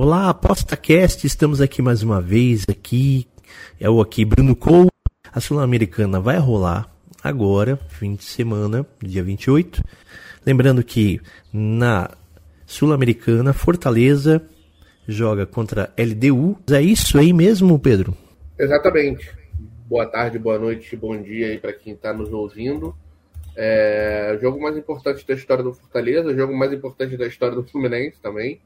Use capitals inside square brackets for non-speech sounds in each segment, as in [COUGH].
Olá, ApostaCast, estamos aqui mais uma vez aqui. É o aqui Bruno Cole. A Sul-Americana vai rolar agora, fim de semana, dia 28. Lembrando que na Sul-Americana, Fortaleza joga contra LDU. É isso aí mesmo, Pedro? Exatamente. Boa tarde, boa noite, bom dia aí para quem está nos ouvindo. É, o jogo mais importante da história do Fortaleza, o jogo mais importante da história do Fluminense também,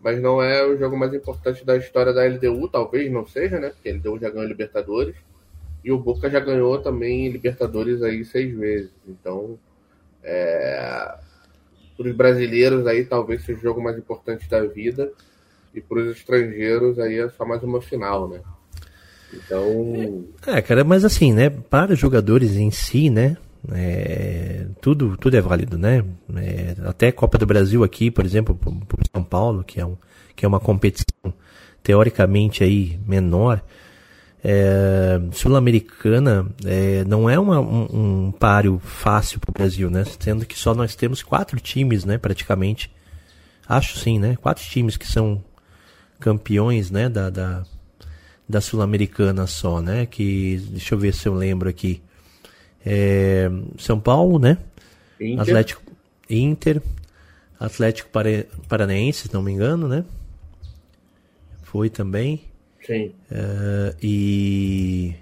mas não é o jogo mais importante da história da LDU, talvez não seja, né? Porque a LDU já ganhou Libertadores e o Boca já ganhou também Libertadores aí seis vezes. Então, é, para os brasileiros aí talvez seja o jogo mais importante da vida e para os estrangeiros aí é só mais uma final, né? Então. É, cara, mas assim, né? Para os jogadores em si, né? É, tudo, tudo é válido, né? É, até Copa do Brasil aqui, por exemplo, para São Paulo, que é, um, que é uma competição teoricamente aí menor, é, sul-americana é, não é uma, um, um páreo fácil para o Brasil, né? Sendo que só nós temos quatro times, né? Praticamente, acho sim, né? Quatro times que são campeões, né? Da, da, da sul-americana só, né? Que deixa eu ver se eu lembro aqui. É, São Paulo, né? Inter. Atlético Inter, Atlético Paranaense, se não me engano, né? Foi também. Sim. Uh, e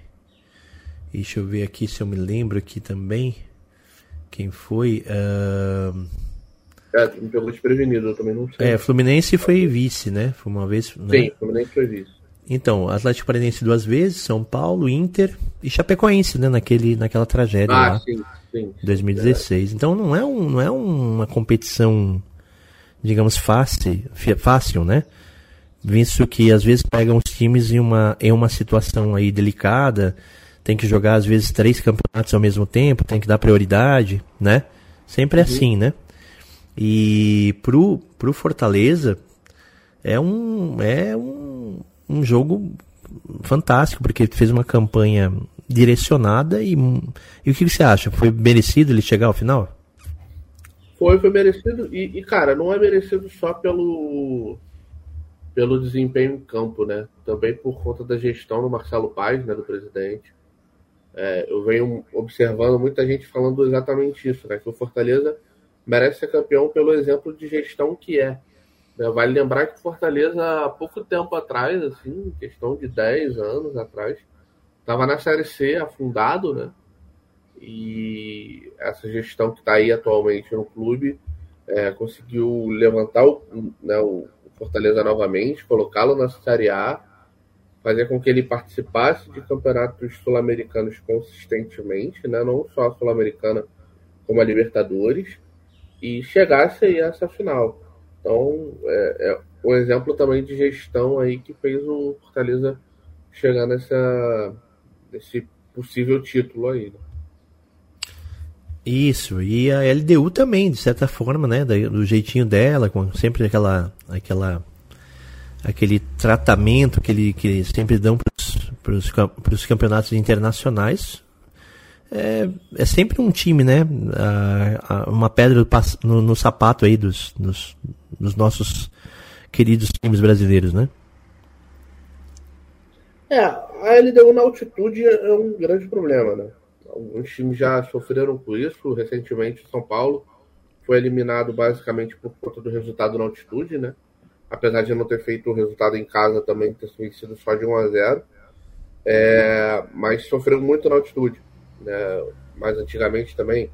deixa eu ver aqui se eu me lembro aqui também quem foi. Uh... É, me pegou desprevenido, eu também não sei. É, Fluminense foi vice, né? Foi uma vez. Né? Sim, Fluminense foi vice. Então, Atlético Paranaense duas vezes, São Paulo, Inter e Chapecoense, né? Naquele, naquela tragédia ah, lá. Sim, sim. 2016. É. Então não é, um, não é uma competição, digamos, fácil, fácil, né? Visto que às vezes pegam os times em uma, em uma situação aí delicada, tem que jogar às vezes três campeonatos ao mesmo tempo, tem que dar prioridade, né? Sempre é uhum. assim, né? E pro, pro Fortaleza é um, é um um jogo fantástico, porque ele fez uma campanha direcionada e, e o que você acha? Foi merecido ele chegar ao final? Foi, foi merecido e, e, cara, não é merecido só pelo pelo desempenho em campo, né? Também por conta da gestão do Marcelo Paz, né, do presidente. É, eu venho observando muita gente falando exatamente isso, né? Que o Fortaleza merece ser campeão pelo exemplo de gestão que é. Né? Vale lembrar que Fortaleza, há pouco tempo atrás, assim, questão de 10 anos atrás, estava na Série C, afundado, né? E essa gestão que está aí atualmente no clube é, conseguiu levantar o, né, o Fortaleza novamente, colocá-lo na Série A, fazer com que ele participasse de campeonatos sul-americanos consistentemente, né? não só a Sul-Americana, como a Libertadores, e chegasse aí a essa final. Então, é, é um exemplo também de gestão aí que fez o Fortaleza chegar nessa, nesse possível título aí. Né? Isso, e a LDU também, de certa forma, né, do jeitinho dela, com sempre aquela, aquela aquele tratamento que, ele, que eles sempre dão para os campeonatos internacionais, é, é sempre um time, né? uma pedra no, no, sapato aí dos, dos, dos nossos queridos times brasileiros, né? É, a LDU na altitude é um grande problema, né? Alguns times já sofreram com isso. Recentemente, São Paulo foi eliminado basicamente por conta do resultado na altitude, né? Apesar de não ter feito o resultado em casa também, ter sido só de 1 a 0 é, mas sofreu muito na altitude. Né? Mais antigamente também,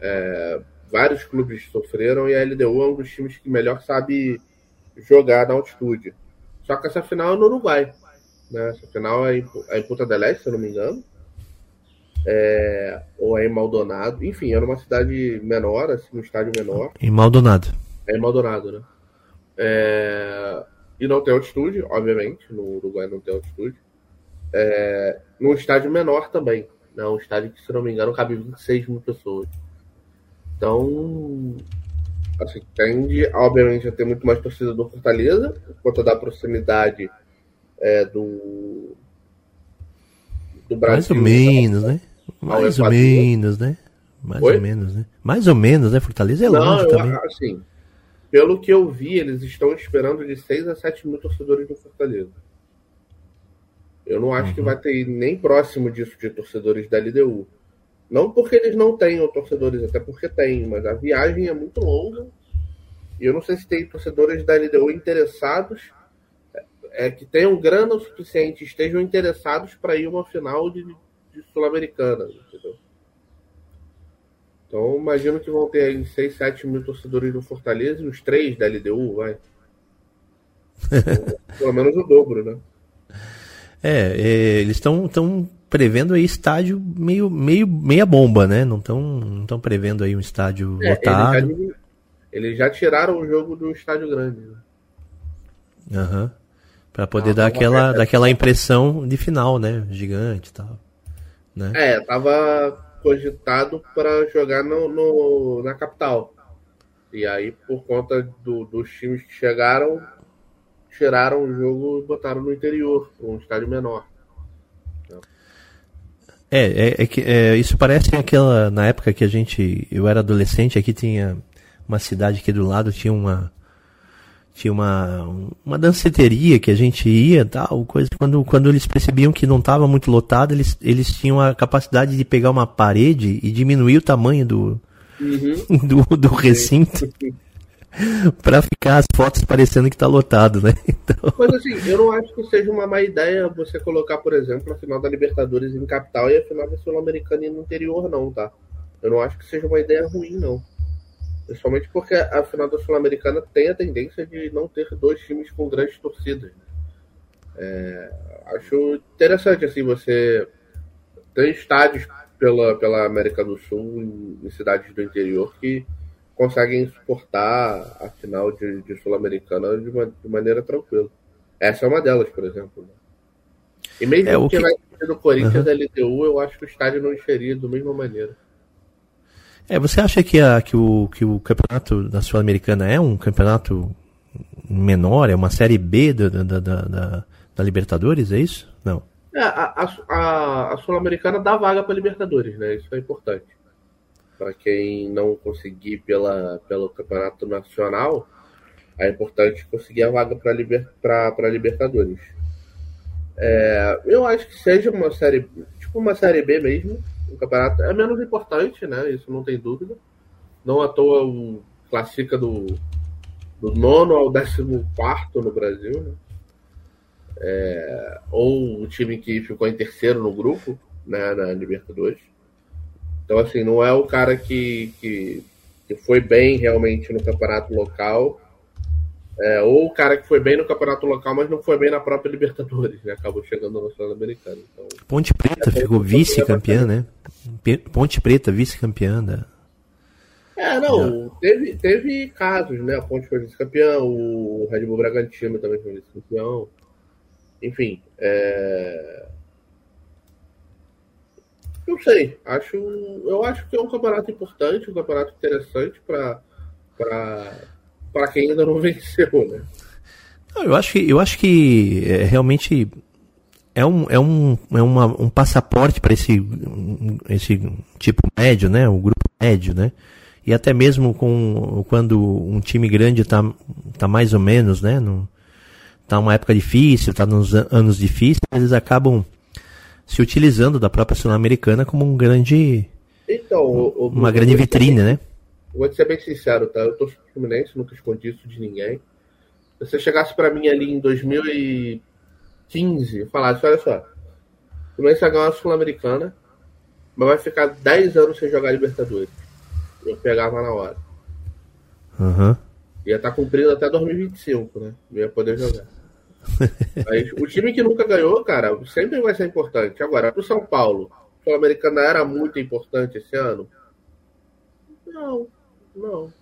é, vários clubes sofreram e a LDU é um dos times que melhor sabe jogar na altitude. Só que essa final é no Uruguai. Né? Essa final é em, é em Punta del Este, se eu não me engano. É, ou é em Maldonado. Enfim, é numa cidade menor, assim, um estádio menor. Em Maldonado. É em Maldonado, né? É, e não tem altitude, obviamente, no Uruguai não tem altitude, é, num estádio menor também. Né? Um estádio que, se não me engano, cabe 26 mil pessoas. Então, assim, tende, obviamente, a ter muito mais torcida do Fortaleza, por conta da proximidade é, do, do Brasil. Mais ou menos, né? Mais ou menos, né? Mais Oi? ou menos, né? Mais ou menos, né? Fortaleza é longe Não, eu, também. Assim, pelo que eu vi, eles estão esperando de 6 a 7 mil torcedores do Fortaleza. Eu não acho uhum. que vai ter nem próximo disso de torcedores da LDU. Não porque eles não tenham torcedores, até porque tem, mas a viagem é muito longa. E eu não sei se tem torcedores da LDU interessados, é, que tenham grana o suficiente, estejam interessados para ir uma final de, de Sul-Americana, entendeu? Então, imagino que vão ter aí 6, 7 mil torcedores do Fortaleza e uns 3 da LDU, vai. [LAUGHS] Pelo menos o dobro, né? É, é eles estão tão prevendo aí estádio meio, meio meia bomba, né? Não estão não tão prevendo aí um estádio é, lotado. Eles já, eles já, tiraram o jogo do estádio grande. Né? Aham. Uhum. Para poder não, dar aquela, daquela impressão de final, né? Gigante e tal. Né? É, tava cogitado para jogar no, no, na capital. E aí, por conta do, dos times que chegaram, tiraram o jogo e botaram no interior, um estádio menor. É, é, é que é, isso parece aquela na época que a gente, eu era adolescente, aqui tinha uma cidade aqui do lado tinha uma tinha uma, uma danceteria que a gente ia tal, coisa. Quando, quando eles percebiam que não estava muito lotado, eles, eles tinham a capacidade de pegar uma parede e diminuir o tamanho do, uhum. [LAUGHS] do, do recinto. [LAUGHS] para ficar as fotos parecendo que está lotado, né? [LAUGHS] Então... Mas assim, eu não acho que seja uma má ideia você colocar, por exemplo, a final da Libertadores em capital e a final da Sul-Americana no interior, não, tá? Eu não acho que seja uma ideia ruim, não. Principalmente porque a final da Sul-Americana tem a tendência de não ter dois times com grandes torcidas. É, acho interessante assim você tem estádios pela, pela América do Sul em, em cidades do interior que conseguem suportar a final de, de Sul-Americana de, de, maneira tranquila. Essa é uma delas, por exemplo. Né? E mesmo é, que, que vai do Corinthians uhum. LTU, eu acho que o estádio não encheria da mesma maneira. É, você acha que, a, que, o, que o campeonato da Sul-Americana é um campeonato menor, é uma série B da, da, da, da, Libertadores, é isso? Não. É, a, a, a Sul-Americana dá vaga para Libertadores, né? Isso é importante. Para quem não conseguir pela, pelo campeonato nacional, é importante conseguir a vaga para liber, Libertadores. É, eu acho que seja uma série, tipo uma série B mesmo, o campeonato é menos importante, né? Isso não tem dúvida. Não à toa o classifica do, do nono ao décimo quarto no Brasil, né? É, ou o time que ficou em terceiro no grupo, né, na Libertadores. Então, assim, não é o cara que, que, que foi bem realmente no campeonato local é, ou o cara que foi bem no campeonato local, mas não foi bem na própria Libertadores, né? Acabou chegando no Sul-Americano. Então, Ponte Preta é, ficou vice-campeã, né? Ponte Preta, vice-campeã da. É, não, teve, teve casos, né? A Ponte foi vice-campeão, o Red Bull Bragantino também foi vice-campeão. Enfim, é... não sei, acho, eu acho que é um campeonato importante, um campeonato interessante para para quem ainda não [LAUGHS] venceu, né? eu acho que, eu acho que é, realmente é um, é um, é uma, um passaporte para esse, esse tipo médio, né? O grupo médio, né? E até mesmo com, quando um time grande está tá mais ou menos, né? No, tá uma época difícil, está nos anos difíceis, eles acabam se utilizando da própria Sul-Americana como um grande. Então, o, o, uma grande vitrine, né? vou ser bem sincero, tá? Eu pro Fluminense, nunca escondi isso de ninguém. Se você chegasse para mim ali em 2015 e falasse, olha só, o Fluminense vai ganhar a Sul-Americana, mas vai ficar 10 anos sem jogar Libertadores. Eu pegava na hora. Uhum. Ia estar tá cumprindo até 2025, né? Eu ia poder jogar. [LAUGHS] Mas o time que nunca ganhou, cara, sempre vai ser importante. Agora, pro São Paulo, a Sul-Americana era muito importante esse ano? Não. Não.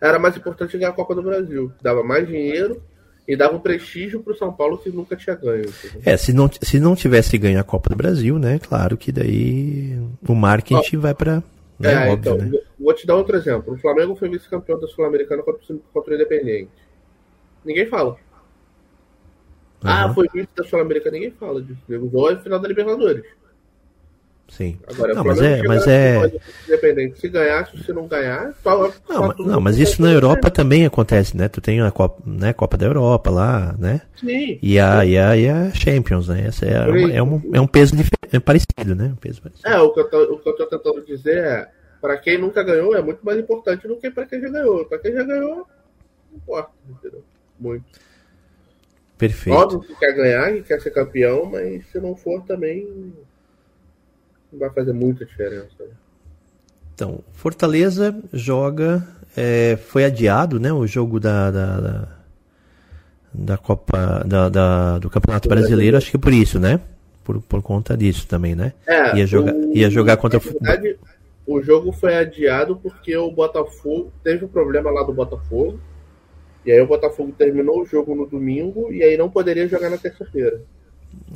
Era mais importante ganhar a Copa do Brasil. Dava mais dinheiro e dava um prestígio para o São Paulo que nunca tinha ganho. Entendeu? É, se não, se não tivesse ganho a Copa do Brasil, né? Claro que daí o marketing vai para. Né, é, óbvio, então, né? vou te dar outro exemplo. O Flamengo foi vice-campeão da Sul-Americana contra, contra o Independente. Ninguém fala. Uhum. Ah, foi vice da Sul-Americana, ninguém fala disso. Jogou a final da Libertadores. Sim. Agora, não, mas é, mas é. Independente. Se ganhar, se não ganhar, só, não, mas, não, mas isso na Europa também acontece, né? Tu tem a Copa, né, Copa da Europa lá, né? Sim. E a, e a, e a Champions, né? Essa é, uma, é, um, é um peso é parecido, né? Um peso parecido. É, o que, eu tô, o que eu tô tentando dizer é, para quem nunca ganhou, é muito mais importante do que para quem já ganhou. Para quem já ganhou, não importa, entendeu? Muito. Perfeito. Óbvio que quer ganhar, que quer ser campeão, mas se não for também vai fazer muita diferença. Então, Fortaleza joga. É, foi adiado, né? O jogo da, da, da, da Copa. Da, da, do Campeonato Brasileiro, acho que por isso, né? Por, por conta disso também, né? É, ia, jogar, o, ia jogar contra na verdade, o jogo foi adiado porque o Botafogo teve um problema lá do Botafogo. E aí o Botafogo terminou o jogo no domingo e aí não poderia jogar na terça-feira.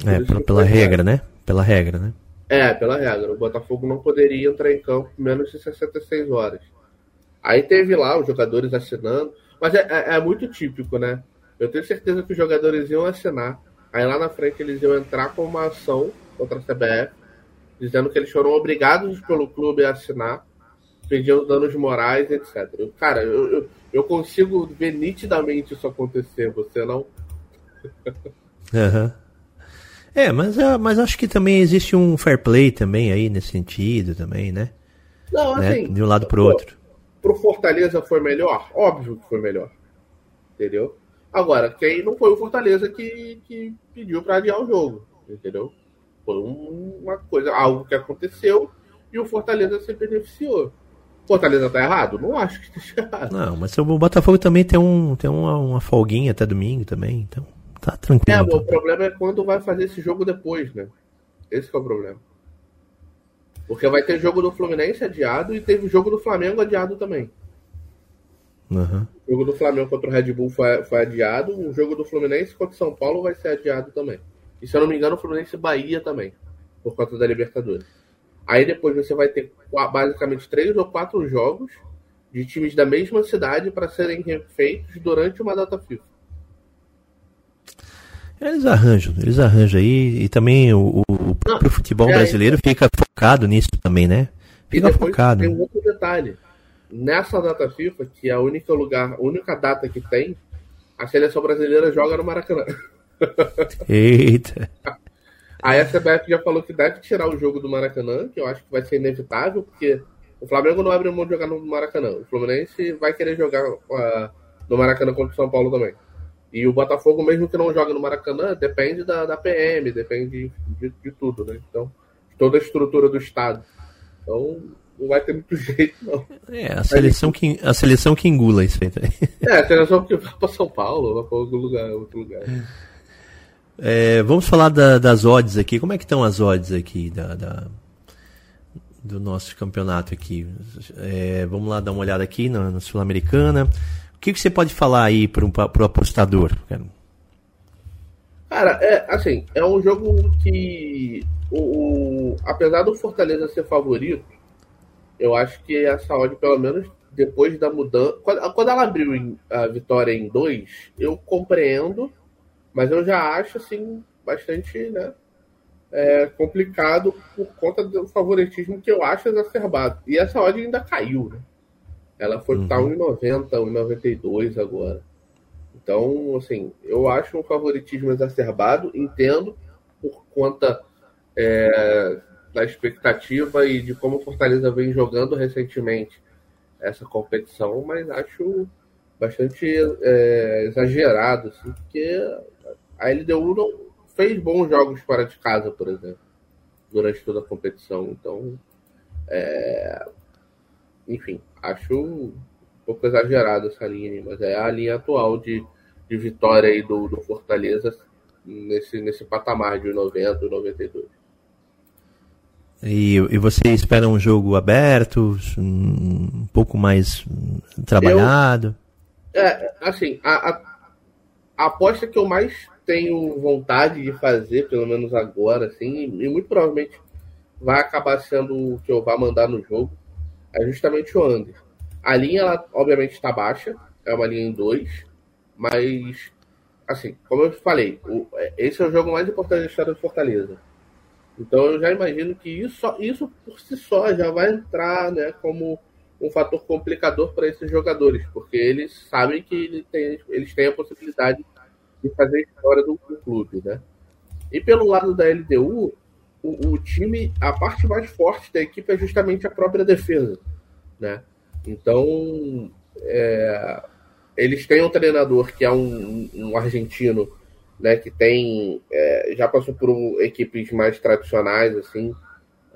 É, pela, pela regra, né? Pela regra, né? É, pela regra. O Botafogo não poderia entrar em campo menos de 66 horas. Aí teve lá os jogadores assinando. Mas é, é, é, muito típico, né? Eu tenho certeza que os jogadores iam assinar. Aí lá na frente eles iam entrar com uma ação contra a CBF, dizendo que eles foram obrigados pelo clube a assinar, pedindo danos morais, etc. Eu, cara, eu, eu, eu, consigo ver nitidamente isso acontecer, você não? Uhum. É, mas, é, mas acho que também existe um fair play também aí nesse sentido também, né? Não, né? assim. De um lado pro outro. Pro Fortaleza foi melhor? Óbvio que foi melhor. Entendeu? Agora, quem não foi o Fortaleza que, que pediu para adiar o jogo, entendeu? Foi uma coisa, algo que aconteceu e o Fortaleza se beneficiou. Fortaleza tá errado? Não acho que esteja errado. Não, mas o Botafogo também tem, um, tem uma, uma folguinha até domingo também, então. Tá tranquilo. É, então. o problema é quando vai fazer esse jogo depois, né? Esse é o problema. Porque vai ter jogo do Fluminense adiado e teve jogo do Flamengo adiado também. Uhum. O jogo do Flamengo contra o Red Bull foi, foi adiado. O jogo do Fluminense contra o São Paulo vai ser adiado também. E se eu não me engano, o Fluminense Bahia também. Por conta da Libertadores. Aí depois você vai ter basicamente três ou quatro jogos de times da mesma cidade para serem feitos durante uma data FIFA. Eles arranjam, eles arranjam aí. E também o, o próprio futebol brasileiro fica focado nisso também, né? Fica focado. Tem um outro detalhe. Nessa data FIFA, que é a única lugar, a única data que tem, a seleção brasileira joga no Maracanã. [LAUGHS] Eita. A CBF já falou que deve tirar o jogo do Maracanã, que eu acho que vai ser inevitável, porque o Flamengo não abre mão de jogar no Maracanã. O Fluminense vai querer jogar uh, no Maracanã contra o São Paulo também. E o Botafogo, mesmo que não jogue no Maracanã, depende da, da PM, depende de, de tudo, né? Então, toda a estrutura do Estado. Então, não vai ter muito [LAUGHS] jeito, não. É, a seleção, que, a seleção que engula isso aí. É, a seleção que vai para São Paulo, vai para outro lugar. Outro lugar. É, vamos falar da, das odds aqui. Como é que estão as odds aqui da, da do nosso campeonato aqui? É, vamos lá dar uma olhada aqui na, na Sul-Americana. Que, que você pode falar aí para o apostador? Cara, é assim, é um jogo que, o, o, apesar do Fortaleza ser favorito, eu acho que essa odd, pelo menos depois da mudança. Quando, quando ela abriu a vitória em dois, eu compreendo, mas eu já acho assim bastante né, é, complicado por conta do favoritismo que eu acho exacerbado. E essa odd ainda caiu, né? Ela foi uhum. tá 1,90, 1,92 agora. Então, assim, eu acho um favoritismo exacerbado, entendo por conta é, da expectativa e de como o Fortaleza vem jogando recentemente essa competição, mas acho bastante é, exagerado, assim, porque a LDU não fez bons jogos fora de casa, por exemplo, durante toda a competição. Então, é, enfim, acho um pouco exagerado essa linha, mas é a linha atual de, de vitória aí do, do Fortaleza nesse, nesse patamar de 90, 92. E, e você espera um jogo aberto, um pouco mais trabalhado? Eu, é, assim, a, a, a aposta que eu mais tenho vontade de fazer, pelo menos agora, assim, e muito provavelmente vai acabar sendo o que eu vá mandar no jogo, é justamente o under. A linha, ela obviamente está baixa, é uma linha em 2, mas, assim, como eu falei, o, esse é o jogo mais importante da história do Fortaleza. Então eu já imagino que isso, isso por si só já vai entrar né, como um fator complicador para esses jogadores, porque eles sabem que eles têm, eles têm a possibilidade de fazer a história do, do clube. Né? E pelo lado da LDU, o, o, time, a parte mais forte da equipe é justamente a própria defesa. Né? Então, é, eles têm um treinador que é um, um argentino né, que tem é, já passou por equipes mais tradicionais assim,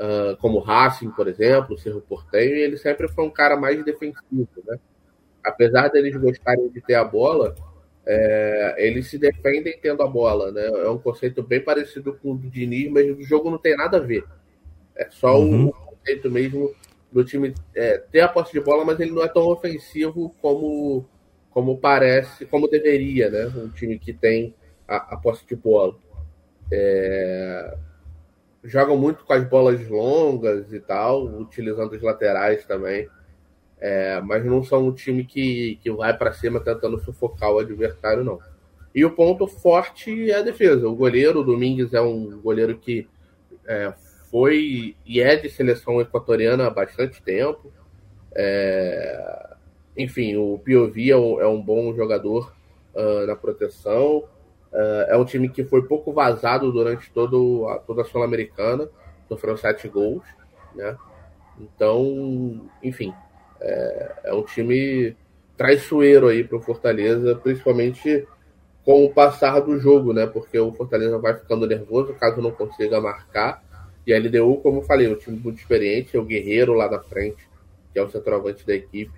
uh, como Racing, por exemplo, Cerro Porteño, e ele sempre foi um cara mais defensivo, né? Apesar deles gostarem de ter a bola, é, eles se defendem tendo a bola, né? É um conceito bem parecido com o do Diniz, mas o jogo não tem nada a ver. É só uhum. o conceito mesmo do time é, ter a posse de bola, mas ele não é tão ofensivo como como parece, como deveria, né? Um time que tem a, a posse de bola. É, jogam muito com as bolas longas e tal, utilizando os laterais também. É, mas não são um time que, que vai para cima tentando sufocar o adversário, não. E o ponto forte é a defesa. O goleiro, o Domingues, é um goleiro que é, foi e é de seleção equatoriana há bastante tempo. É, enfim, o Piovi é um, é um bom jogador uh, na proteção. Uh, é um time que foi pouco vazado durante todo a, toda a Sul-Americana, sofreu sete gols, né? Então, enfim, é, é um time traiçoeiro aí para o Fortaleza, principalmente com o passar do jogo, né? Porque o Fortaleza vai ficando nervoso caso não consiga marcar. E a LDU, como eu falei, é um time muito experiente, é o Guerreiro lá na frente, que é o centroavante da equipe,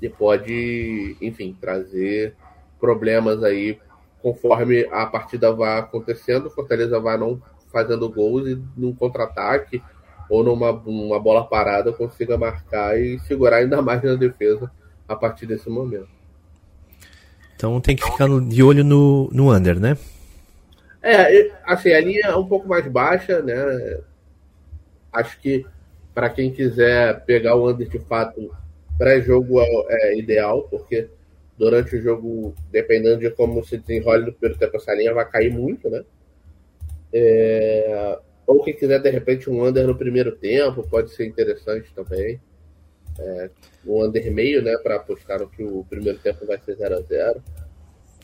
e pode, enfim, trazer problemas aí conforme a partida vai acontecendo, o Fortaleza vai não fazendo gols e num contra-ataque ou numa uma bola parada consiga marcar e segurar ainda mais na defesa a partir desse momento. Então tem que ficar de olho no, no under, né? É, assim, a linha é um pouco mais baixa, né? Acho que para quem quiser pegar o under de fato, pré-jogo é, é ideal, porque durante o jogo, dependendo de como se desenrola no primeiro tempo, essa linha vai cair muito, né? É... Ou quem quiser, de repente, um under no primeiro tempo, pode ser interessante também. É... Um under meio, né? Para apostar que o primeiro tempo vai ser 0x0.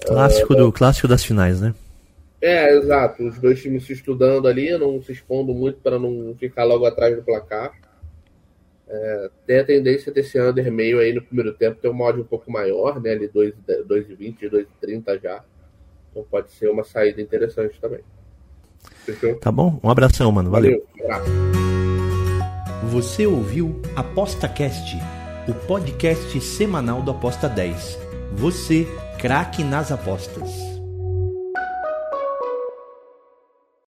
Clássico, do, clássico das finais, né? É, exato. Os dois times se estudando ali, não se expondo muito para não ficar logo atrás do placar. É, tem a tendência desse under meio aí no primeiro tempo ter um mod um pouco maior, né? Ali 2,20, 2,30 já. Então pode ser uma saída interessante também. Fechou? Tá bom? Um abração, mano. Valeu. Valeu. Você ouviu ApostaCast, o podcast semanal do Aposta 10. Você, craque nas apostas.